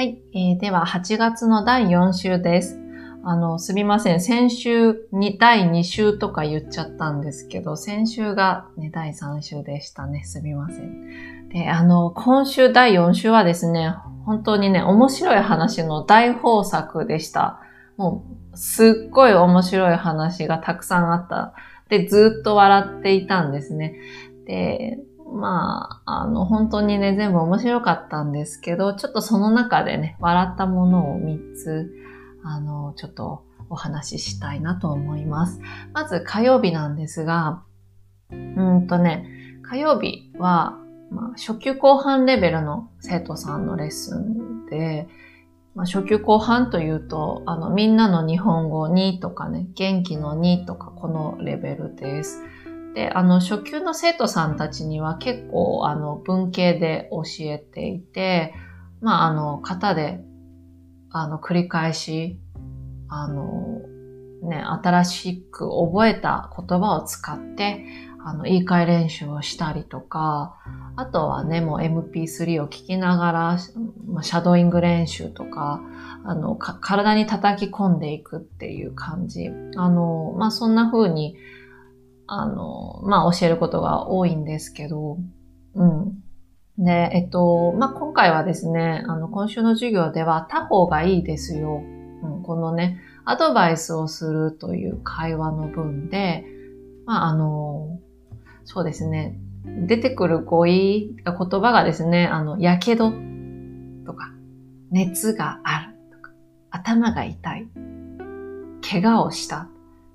はい、えー、では8月の第4週です。あの、すみません。先週に第2週とか言っちゃったんですけど、先週がね、第3週でしたね。すみません。で、あの、今週第4週はですね、本当にね、面白い話の大豊作でした。もう、すっごい面白い話がたくさんあった。で、ずっと笑っていたんですね。で、まあ、あの、本当にね、全部面白かったんですけど、ちょっとその中でね、笑ったものを3つ、あの、ちょっとお話ししたいなと思います。まず火曜日なんですが、うんとね、火曜日は、まあ、初級後半レベルの生徒さんのレッスンで、まあ、初級後半というと、あの、みんなの日本語2とかね、元気の2とか、このレベルです。で、あの、初級の生徒さんたちには結構、あの、文系で教えていて、まあ、あの、型で、あの、繰り返し、あの、ね、新しく覚えた言葉を使って、あの、言い換え練習をしたりとか、あとはね、もう MP3 を聞きながら、シャドーイング練習とか、あの、体に叩き込んでいくっていう感じ。あの、まあ、そんな風に、あの、まあ、教えることが多いんですけど、うん。で、えっと、まあ、今回はですね、あの、今週の授業では他方がいいですよ。うん、このね、アドバイスをするという会話の文で、まあ、あの、そうですね、出てくる語彙、言葉がですね、あの、やけどとか、熱があるとか、頭が痛い、怪我をした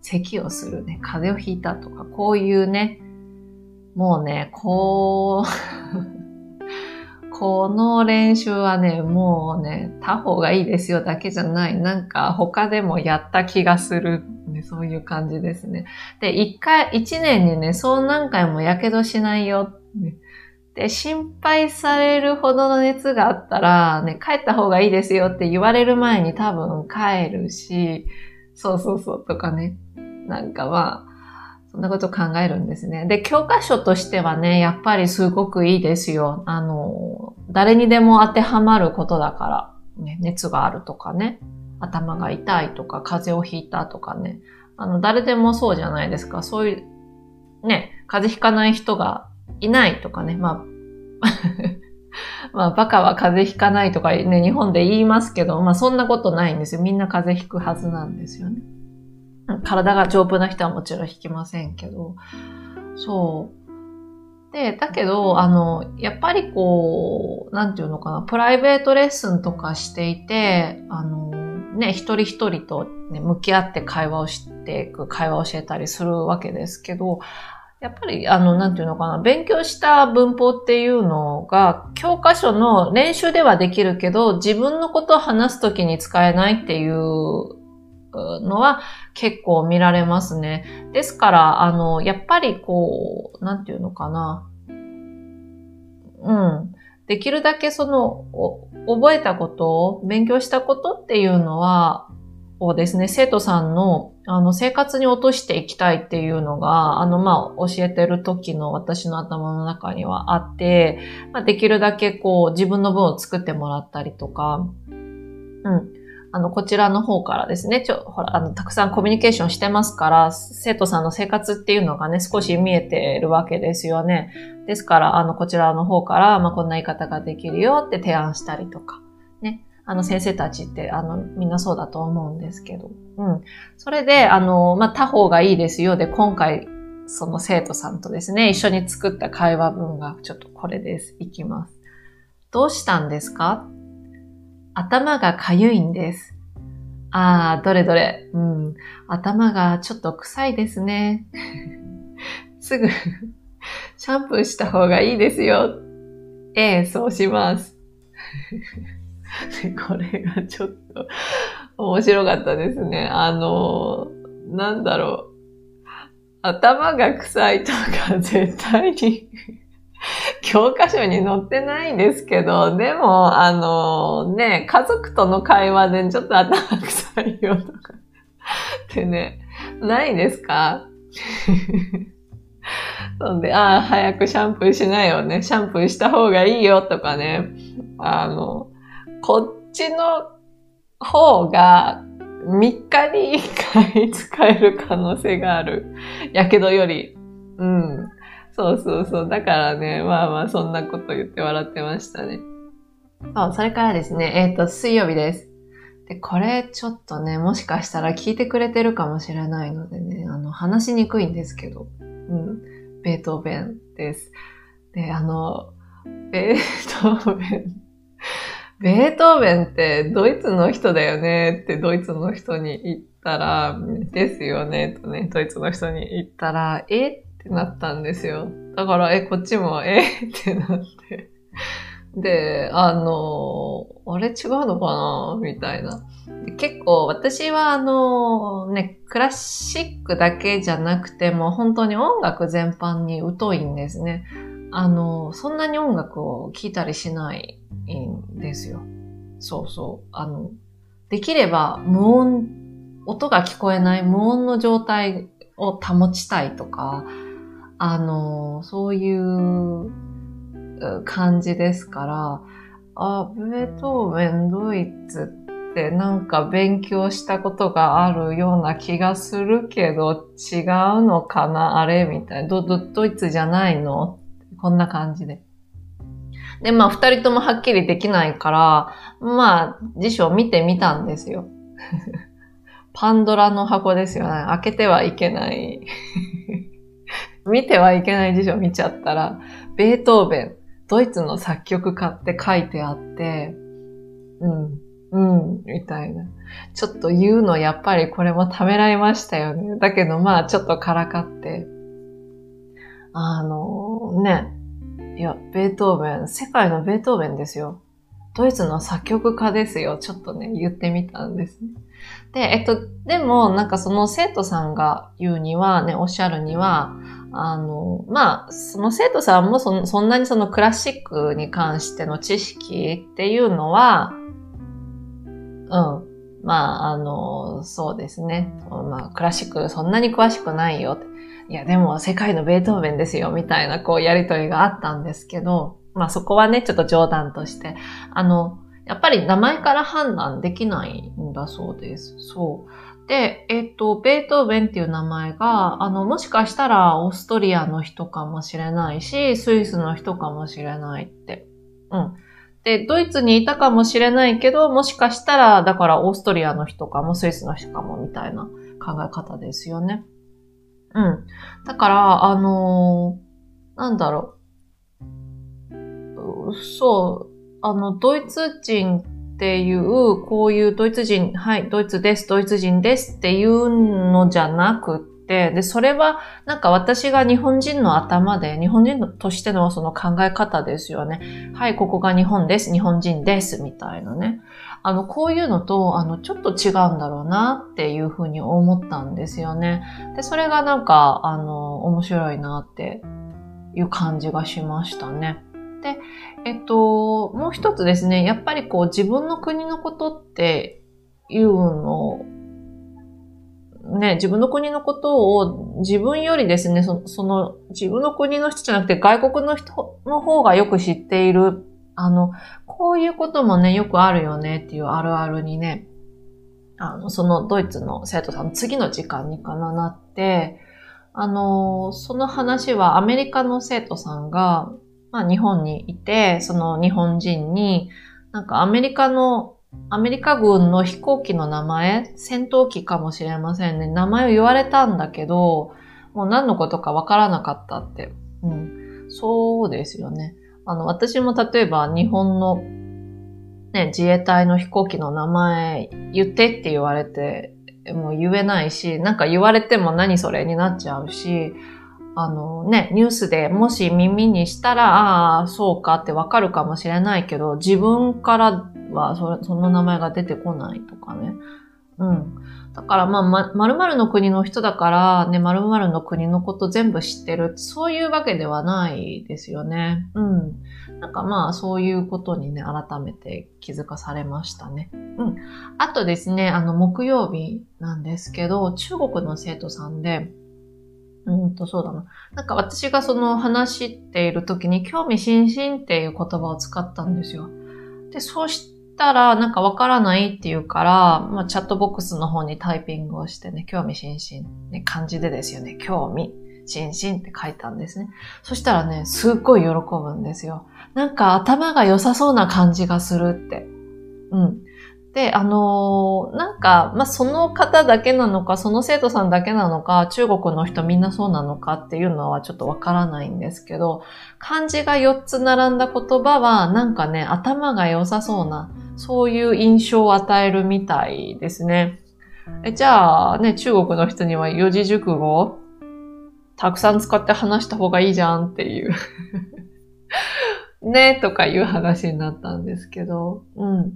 咳をするね、風邪をひいたとか、こういうね、もうね、こう この練習はね、もうね、他方がいいですよだけじゃない。なんか他でもやった気がする。ね、そういう感じですね。で、一回、一年にね、そう何回も火傷しないよ。ね、で、心配されるほどの熱があったら、ね、帰った方がいいですよって言われる前に多分帰るし、そうそうそうとかね。なんかまあ、そんなこと考えるんですね。で、教科書としてはね、やっぱりすごくいいですよ。あの、誰にでも当てはまることだから、ね、熱があるとかね、頭が痛いとか、風邪をひいたとかね、あの、誰でもそうじゃないですか。そういう、ね、風邪ひかない人がいないとかね、まあ、まあ、バカは風邪ひかないとかね、日本で言いますけど、まあそんなことないんですよ。みんな風邪ひくはずなんですよね。体が丈夫な人はもちろん弾きませんけど、そう。で、だけど、あの、やっぱりこう、なんていうのかな、プライベートレッスンとかしていて、あの、ね、一人一人と、ね、向き合って会話をしていく、会話を教えたりするわけですけど、やっぱり、あの、なんていうのかな、勉強した文法っていうのが、教科書の練習ではできるけど、自分のことを話すときに使えないっていうのは結構見られますね。ですから、あの、やっぱりこう、なんていうのかな。うん。できるだけその、覚えたことを、勉強したことっていうのは、をですね、生徒さんの、あの、生活に落としていきたいっていうのが、あの、まあ、教えてる時の私の頭の中にはあって、まあ、できるだけこう、自分の分を作ってもらったりとか、うん。あの、こちらの方からですね、ちょ、ほら、あの、たくさんコミュニケーションしてますから、生徒さんの生活っていうのがね、少し見えてるわけですよね。ですから、あの、こちらの方から、まあ、こんな言い方ができるよって提案したりとか、ね。あの、先生たちって、あの、みんなそうだと思うんですけど。うん。それで、あの、まあ、他方がいいですよで、今回、その生徒さんとですね、一緒に作った会話文が、ちょっとこれです。いきます。どうしたんですか？頭がかゆいんです。ああ、どれどれ。うん。頭がちょっと臭いですね。すぐシャンプーした方がいいですよ。ええ、そうします。これがちょっと面白かったですね。あの、なんだろう。頭が臭いとか絶対に教科書に載ってないですけど、でも、あの、ね、家族との会話でちょっと頭臭いよとかってね、ないですか？そんで、ああ、早くシャンプーしないよね。シャンプーした方がいいよとかね。あの、こっちの方が3日に1回使える可能性がある。やけどより。うん。そうそうそう。だからね、まあまあそんなこと言って笑ってましたね。そう、それからですね、えっ、ー、と、水曜日です。で、これちょっとね、もしかしたら聞いてくれてるかもしれないのでね、あの、話しにくいんですけど、うん、ベートーベンです。で、あの、ベートーベン、ベートーベンってドイツの人だよねってドイツの人に言ったら、ですよねとね、ドイツの人に言ったら、えってなったんですよ。だから、え、こっちも、えってなって。で、あの、あれ違うのかなみたいな。結構私はあの、ね、クラシックだけじゃなくても本当に音楽全般に疎いんですね。あの、そんなに音楽を聴いたりしないんですよ。そうそう。あの、できれば無音、音が聞こえない無音の状態を保ちたいとか、あの、そういう感じですから、あ、ベートーベン、ドイツってなんか勉強したことがあるような気がするけど、違うのかなあれみたいな。ド、ド、ドイツじゃないの？こんな感じで。で、まあ、二人ともはっきりできないから、まあ、辞書を見てみたんですよ。パンドラの箱ですよね。開けてはいけない見てはいけない辞書見ちゃったら、ベートーベン、ドイツの作曲家って書いてあって、うん、うん、みたいな。ちょっと言うのやっぱりこれもためらいましたよね。だけどまあちょっとからかって、あのね、いや、ベートーベン、世界のベートーベンですよ。ドイツの作曲家ですよ。ちょっとね、言ってみたんですね。で、えっと、でも、なんかその生徒さんが言うには、ね、おっしゃるには、あの、まあ、その生徒さんもそそんなにそのクラシックに関しての知識っていうのは、うん。まあ、あの、そうですね。まあ、クラシックそんなに詳しくないよ。いや、でも世界のベートーベンですよ、みたいな、こう、やりとりがあったんですけど、まあそこはね、ちょっと冗談として、あの、やっぱり名前から判断できないんだそうです。そう。で、えっ、と、ベートーベンっていう名前が、あの、もしかしたらオーストリアの人かもしれないし、スイスの人かもしれないって。うん。で、ドイツにいたかもしれないけど、もしかしたら、だからオーストリアの人かも、スイスの人かも、みたいな考え方ですよね。うん。だから、あのー、なんだろう。そう、あの、ドイツ人っていう、こういうドイツ人、はい、ドイツです、ドイツ人ですっていうのじゃなくて、で、それは、なんか私が日本人の頭で、日本人としてのその考え方ですよね。はい、ここが日本です、日本人です、みたいなね。あの、こういうのと、あの、ちょっと違うんだろうなっていうふうに思ったんですよね。で、それがなんか、あの、面白いなっていう感じがしましたね。で、えっと、もう一つですね、やっぱりこう自分の国のことっていうのをね、自分の国のことを自分よりですね、そその自分の国の人じゃなくて外国の人の方がよく知っている、あの、こういうこともね、よくあるよねっていうあるあるにね、あの、そのドイツの生徒さん、次の時間にかななって、あの、その話はアメリカの生徒さんが、まあ日本にいて、その日本人に、なんかアメリカの、アメリカ軍の飛行機の名前、戦闘機かもしれませんね。名前を言われたんだけど、もう何のことかわからなかったって。うん。そうですよね。あの、私も例えば日本のね、自衛隊の飛行機の名前言ってって言われて、もう言えないし、なんか言われても何それになっちゃうし、あのね、ニュースでもし耳にしたら、ああ、そうかってわかるかもしれないけど、自分からはそその名前が出てこないとかね。うん。だからまあ、ま、〇〇の国の人だから、ね、〇〇の国のこと全部知ってる。そういうわけではないですよね。うん。なんかまあ、そういうことにね、改めて気づかされましたね。うん。あとですね、あの、木曜日なんですけど、中国の生徒さんで、うんと、そうだな。なんか私がその話している時に興味津々っていう言葉を使ったんですよ。で、そうしたら、なんかわからないって言うから、まあ、チャットボックスの方にタイピングをしてね、興味津々。ね、漢字でですよね。興味津々って書いたんですね。そしたらね、すっごい喜ぶんですよ。なんか頭が良さそうな感じがするって。うん。で、あのー、なんか、まあ、その方だけなのか、その生徒さんだけなのか、中国の人みんなそうなのかっていうのはちょっとわからないんですけど、漢字が4つ並んだ言葉は、なんかね、頭が良さそうな、そういう印象を与えるみたいですね。えじゃあ、ね、中国の人には四字熟語たくさん使って話した方がいいじゃんっていう ね、とかいう話になったんですけど、うん。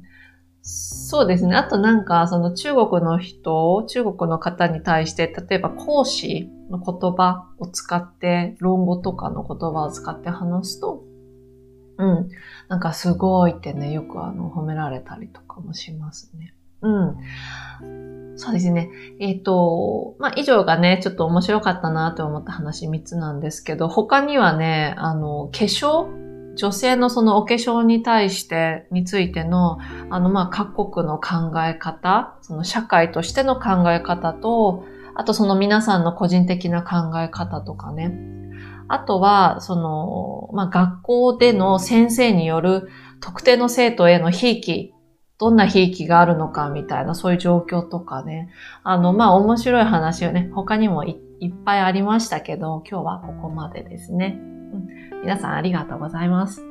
そうですね。あとなんか、その中国の人、中国の方に対して、例えば講師の言葉を使って、論語とかの言葉を使って話すと、うん。なんかすごいってね、よくあの、褒められたりとかもしますね。うん。そうですね。えっ、ー、と、まあ、以上がね、ちょっと面白かったなと思った話3つなんですけど、他にはね、あの、化粧女性のそのお化粧に対して、についての、あの、まあ、各国の考え方、その社会としての考え方と、あとその皆さんの個人的な考え方とかね。あとは、その、まあ、学校での先生による特定の生徒へのひいき、どんなひいきがあるのかみたいな、そういう状況とかね。あの、まあ、面白い話をね、他にもいっぱいありましたけど、今日はここまでですね。皆さんありがとうございます。